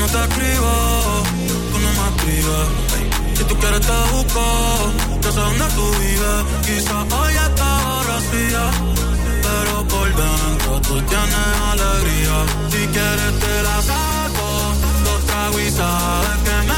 no te escribo, tú no me escribes. Si tú quieres te busco, yo sé dónde tú vives. Quizá hoy estás vacía, pero por dentro tú tienes alegría. Si quieres te la saco, dos tragos y sabes que me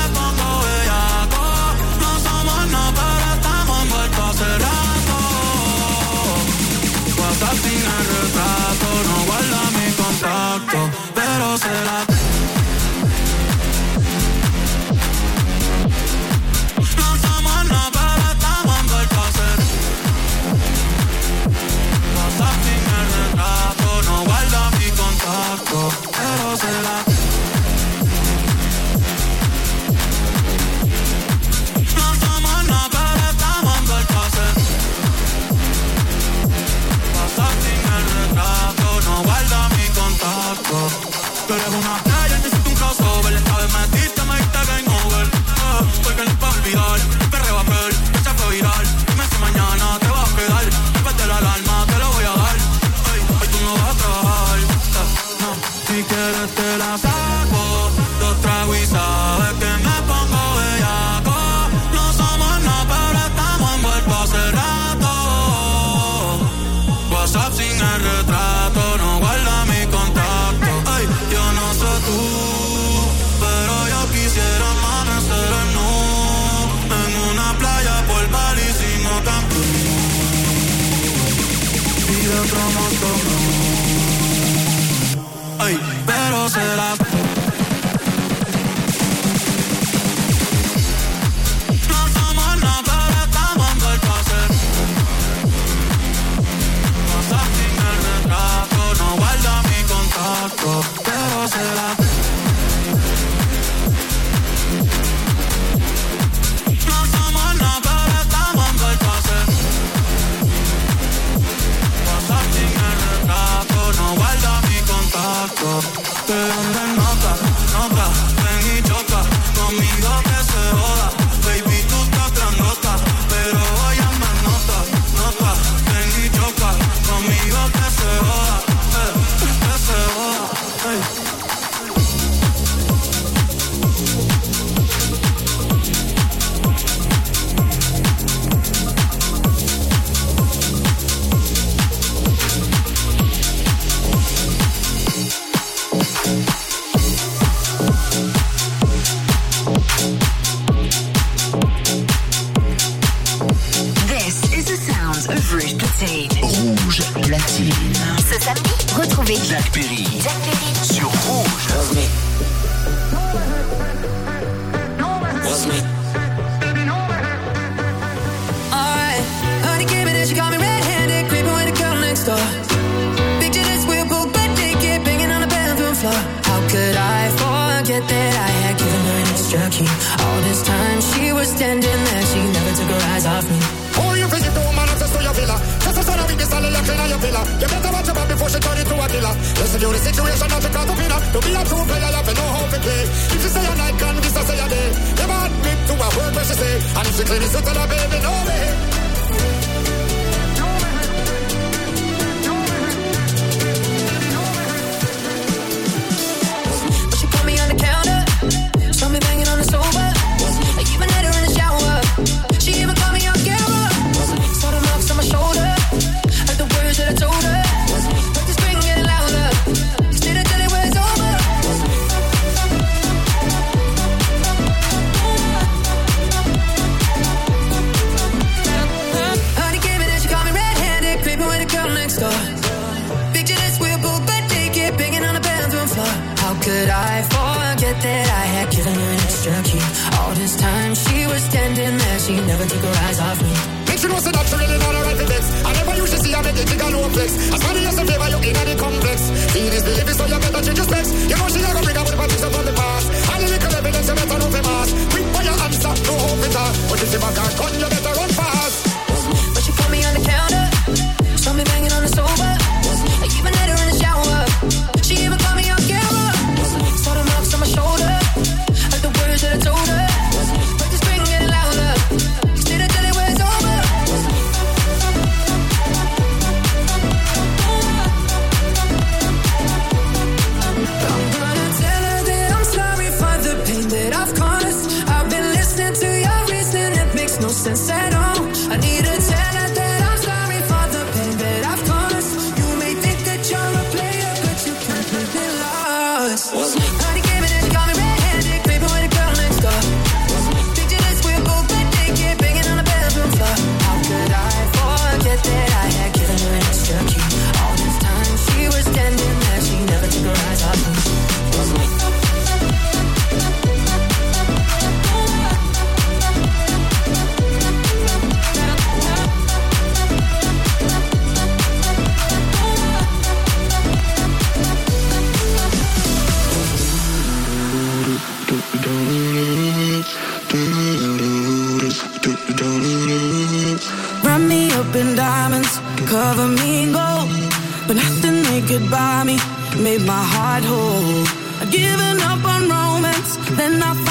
made my heart whole. I've given up on romance, then I.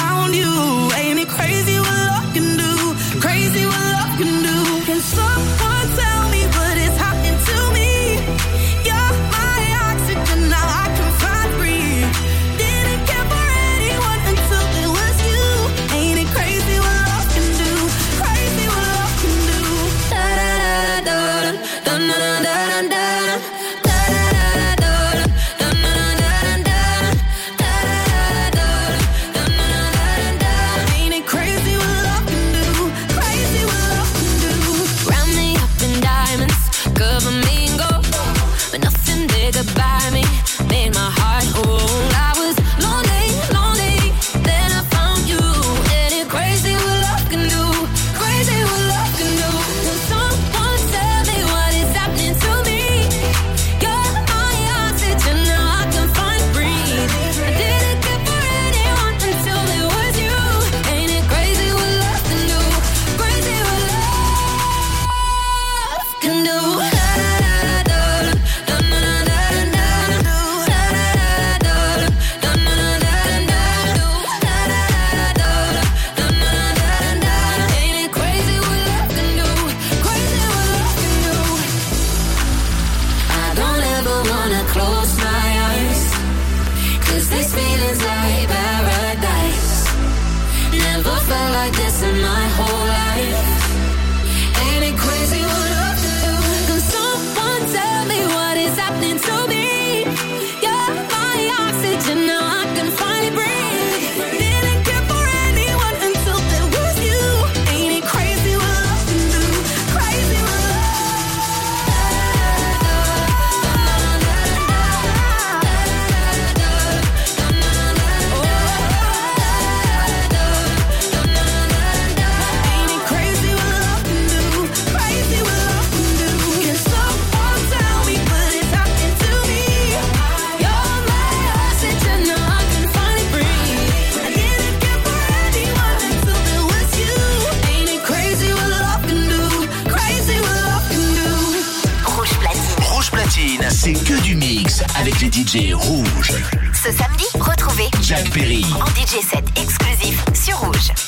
avec les DJ rouges. Ce samedi, retrouvez Jack Perry en DJ set exclusif sur Rouge.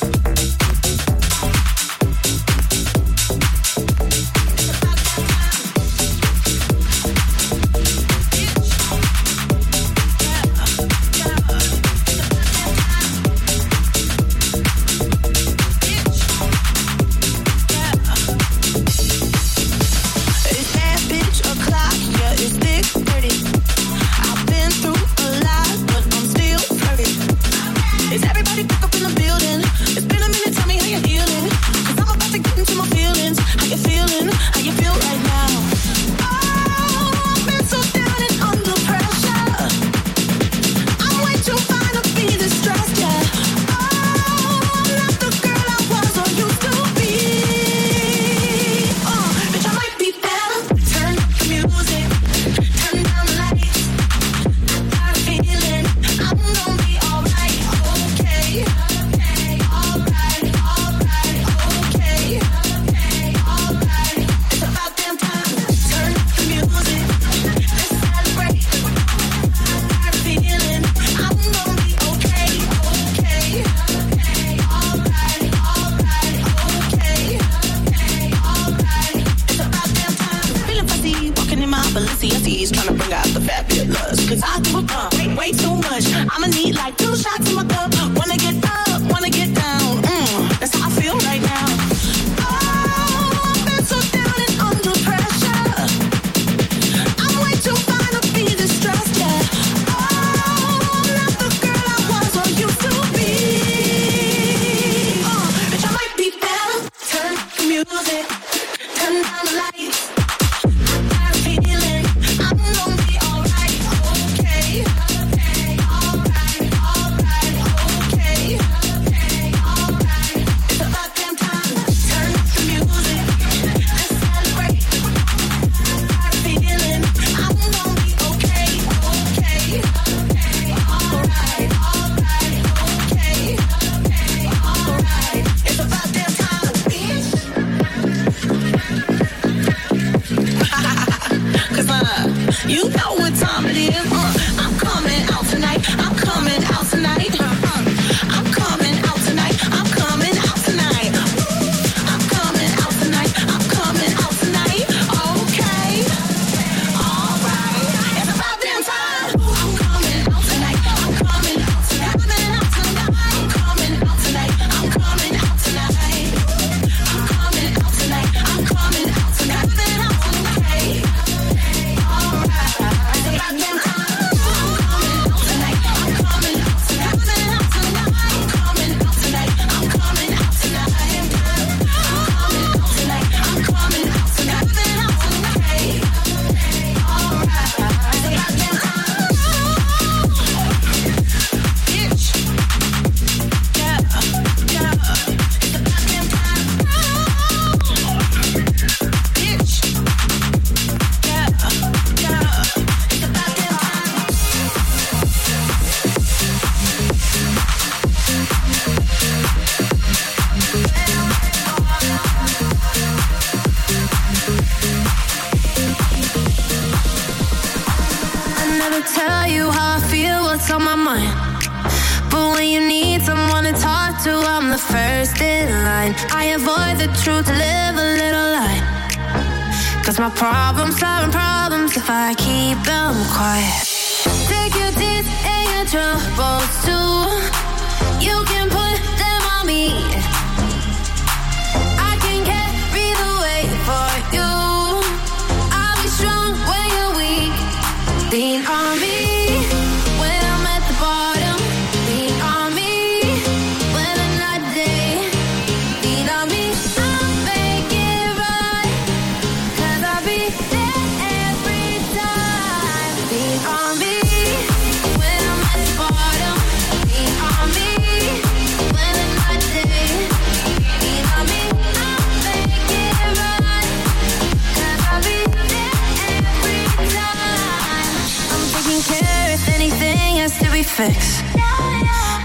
fix.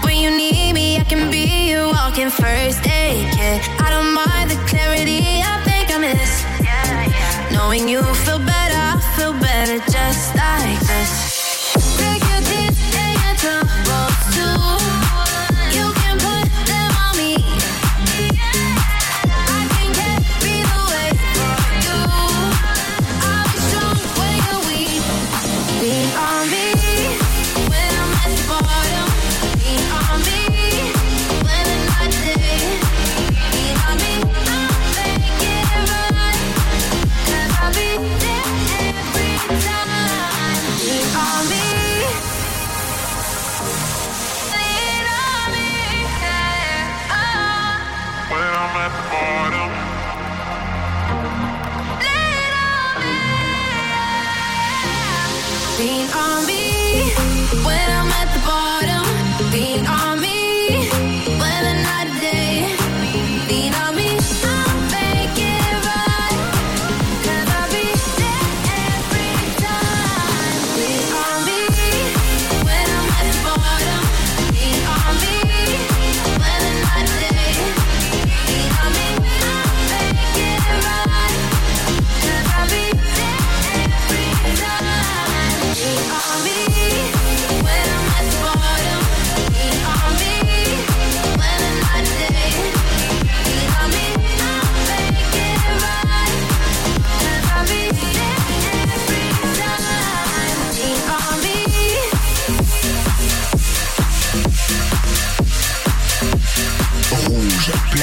When you need me, I can be your walking first aid kit. I don't mind the clarity I think I miss. Knowing you feel better, I feel better just like this. Take your teeth take your time.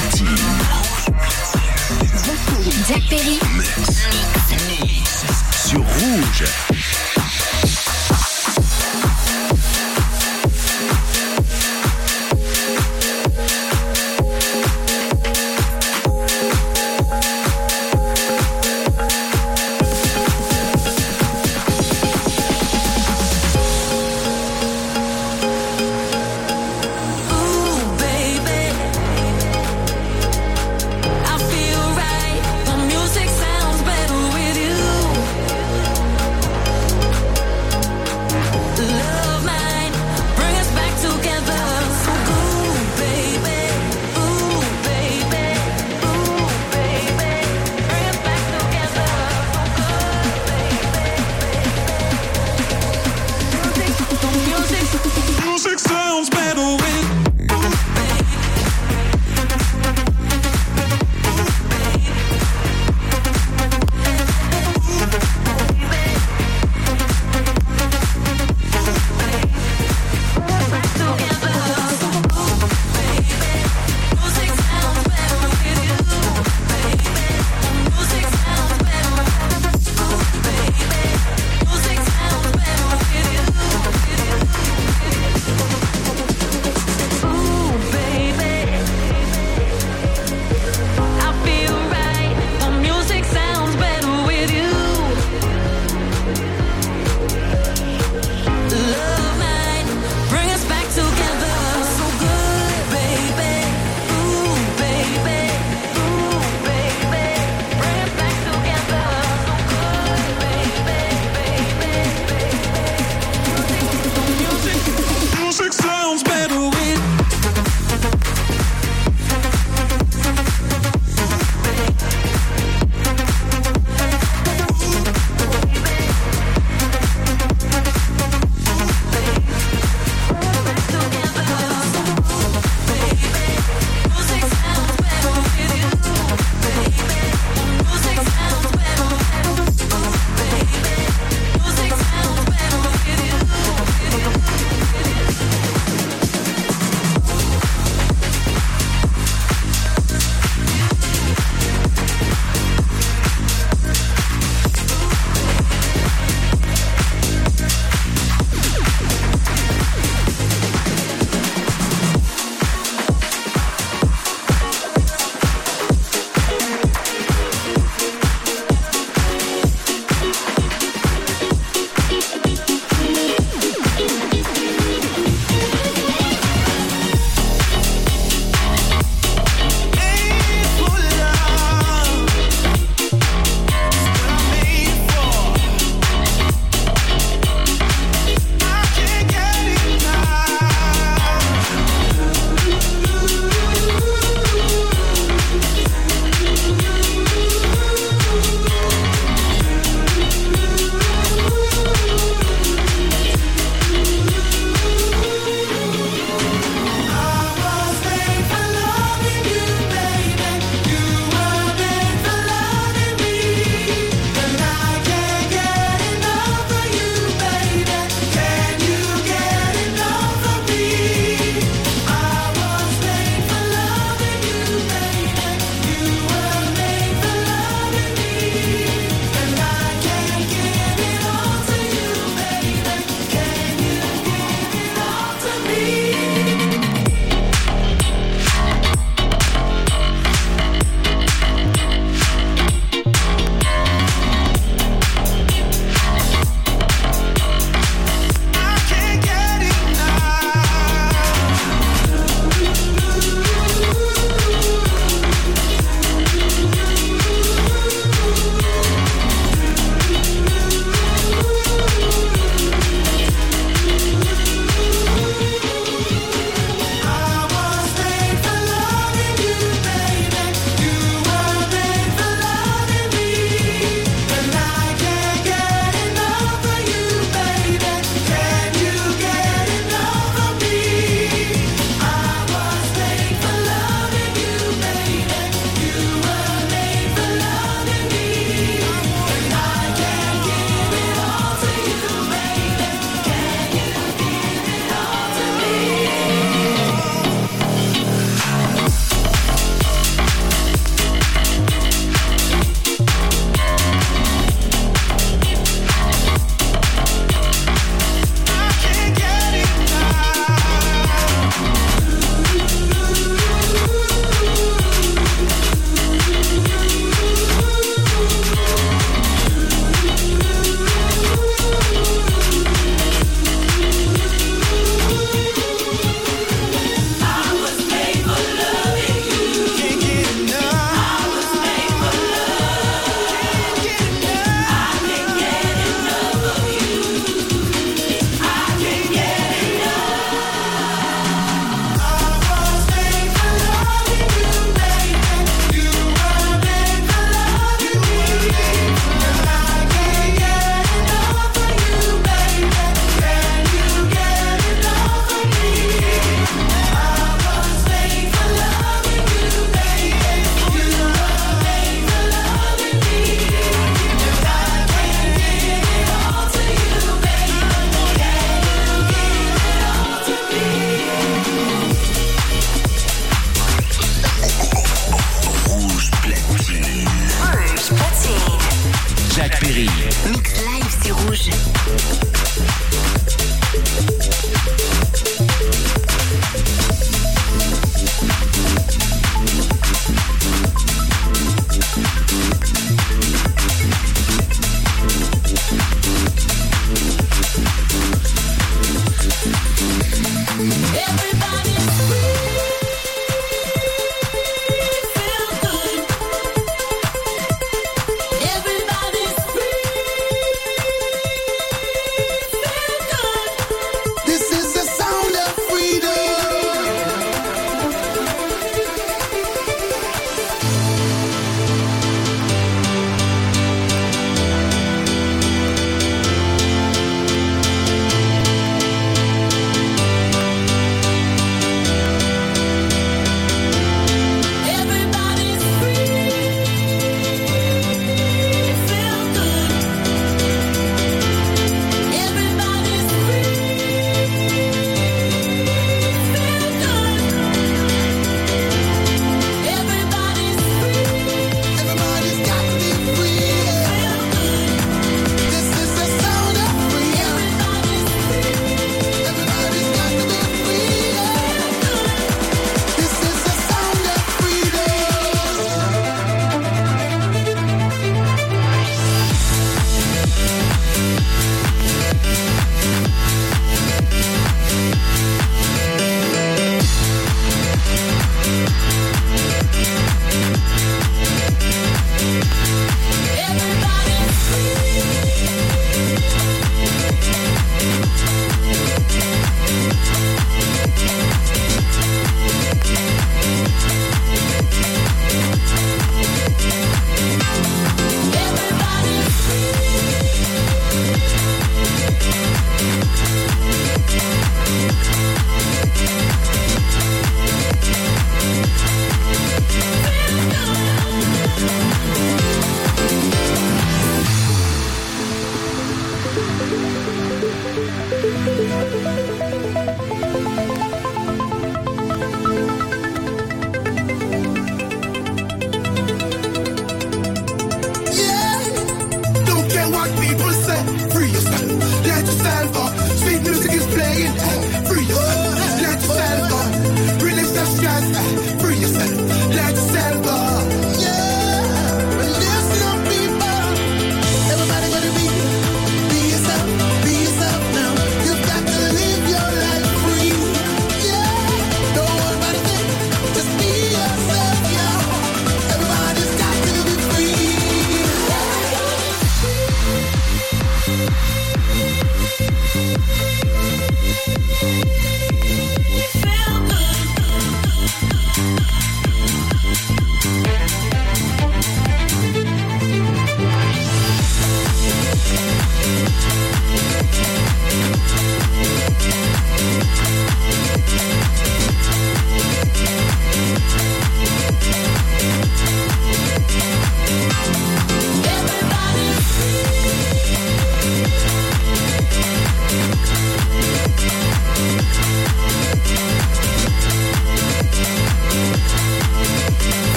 platine. Jack Perry. Sur rouge.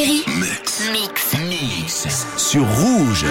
Perry. Mix. Mix. Mix. Sur Rouge.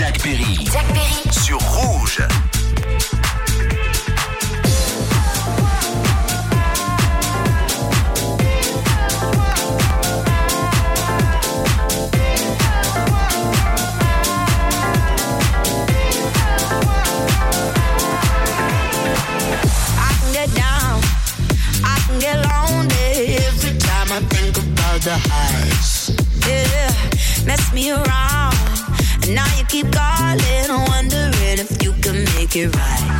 Zach Perry. It right.